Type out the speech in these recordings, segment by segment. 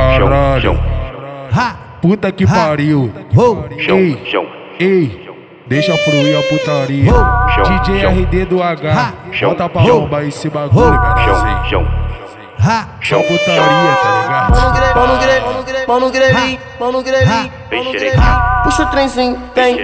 Caralho. Chão. Puta que pariu. Ei, ei, deixa fluir a putaria. DJ. RD do H. Volta pra bomba esse bagulho, cara. Chão, assim. chão. putaria, tá ligado? Pão no greve, pão no greve, pão no greve. Puxa o trenzinho, tem.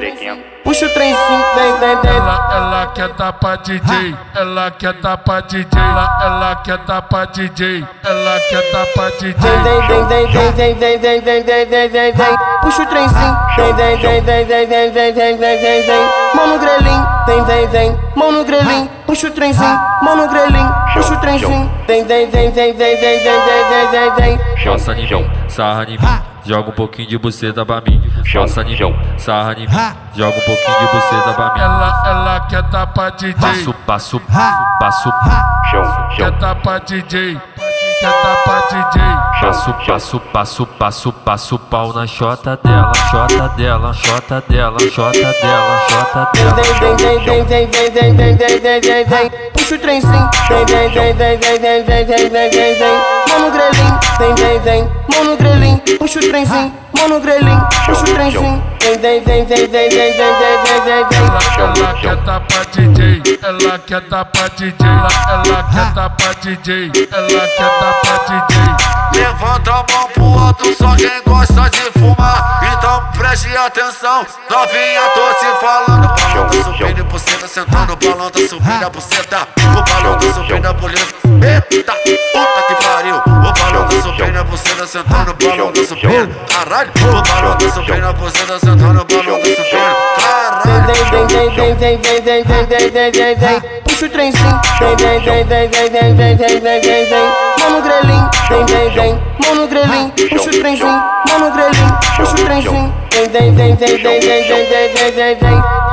Puxa o trenzinho, vem, vem tem. Ela, ela quer dar pra DJ, ela quer dar pra DJ, ela, ela quer dar pra DJ, ela quer dar pra DJ. Vem, vem, vem, vem, vem, vem, vem, vem, vem, vem, vem, vem. Puxa o trenzinho, vem, vem, vem, vem, vem, vem, vem, vem, vem, vem, vem. Mão no grelhinho, vem, vem, vem. Mão no grelhinho, puxa o trenzinho, mão no grelhinho, puxa o trenzinho. Vem, vem, vem, vem, vem, vem, vem, vem, vem, vem, vem. Passa em mim, sarra em mim, joga um pouquinho de buceta pra mim. Passa em mim, sarra em mim, joga um pouquinho de buceta pra mim. Ela, ela quer dar pra DJ, Passo, passo, passo, quer dar pra DJ, quer dar pra DJ. passo, passo, passo, passo, passo pau na chota dela, chota dela, chota dela, chota dela, chota Vem, dela. vem, vem, vem, vem, vem, vem, vem, vem, vem, vem, vem. Puxa o trenzinho, vem, vem, vem, vem, vem, vem, vem, vem, vem, vem, vem. Mão no grelhinho, vem, vem, vem. Mão no grelhinho, puxa o trenzinho, mão no grelhinho, puxa o trenzinho. Vem, vem, vem, vem, vem, vem, vem, vem, vem, vem, vem. Ela, quer dar pra DJ, ela quer dar pra DJ, ela, quer dar pra DJ, ela quer dar pra DJ. Levanta a mão pro alto, só quem gosta de fumar. Então preste atenção, novinha, tô te falando. O balão tá subindo e buceta sentando, o balão tá subindo a buceta. O balão tá subindo a boleta. Eita, puta sentando, o balão tá subindo. Caralho, o balão tá subindo a buceta sentando, o balão tá subindo. Caralho. Vem, vem, vem, vem, vem, vem, vem, vem, vem, vem, vem. Puxa o trenzinho, vem, vem, vem, vem, vem, vem, vem, vem, vem, vem, vem. Mão no grelhinho, vem, vem, vem. Mão no grelhinho, puxa o trenzinho, mão no grelhinho, puxa o trenzinho. Vem, vem, vem, vem, vem, vem, vem, vem, vem, vem, vem.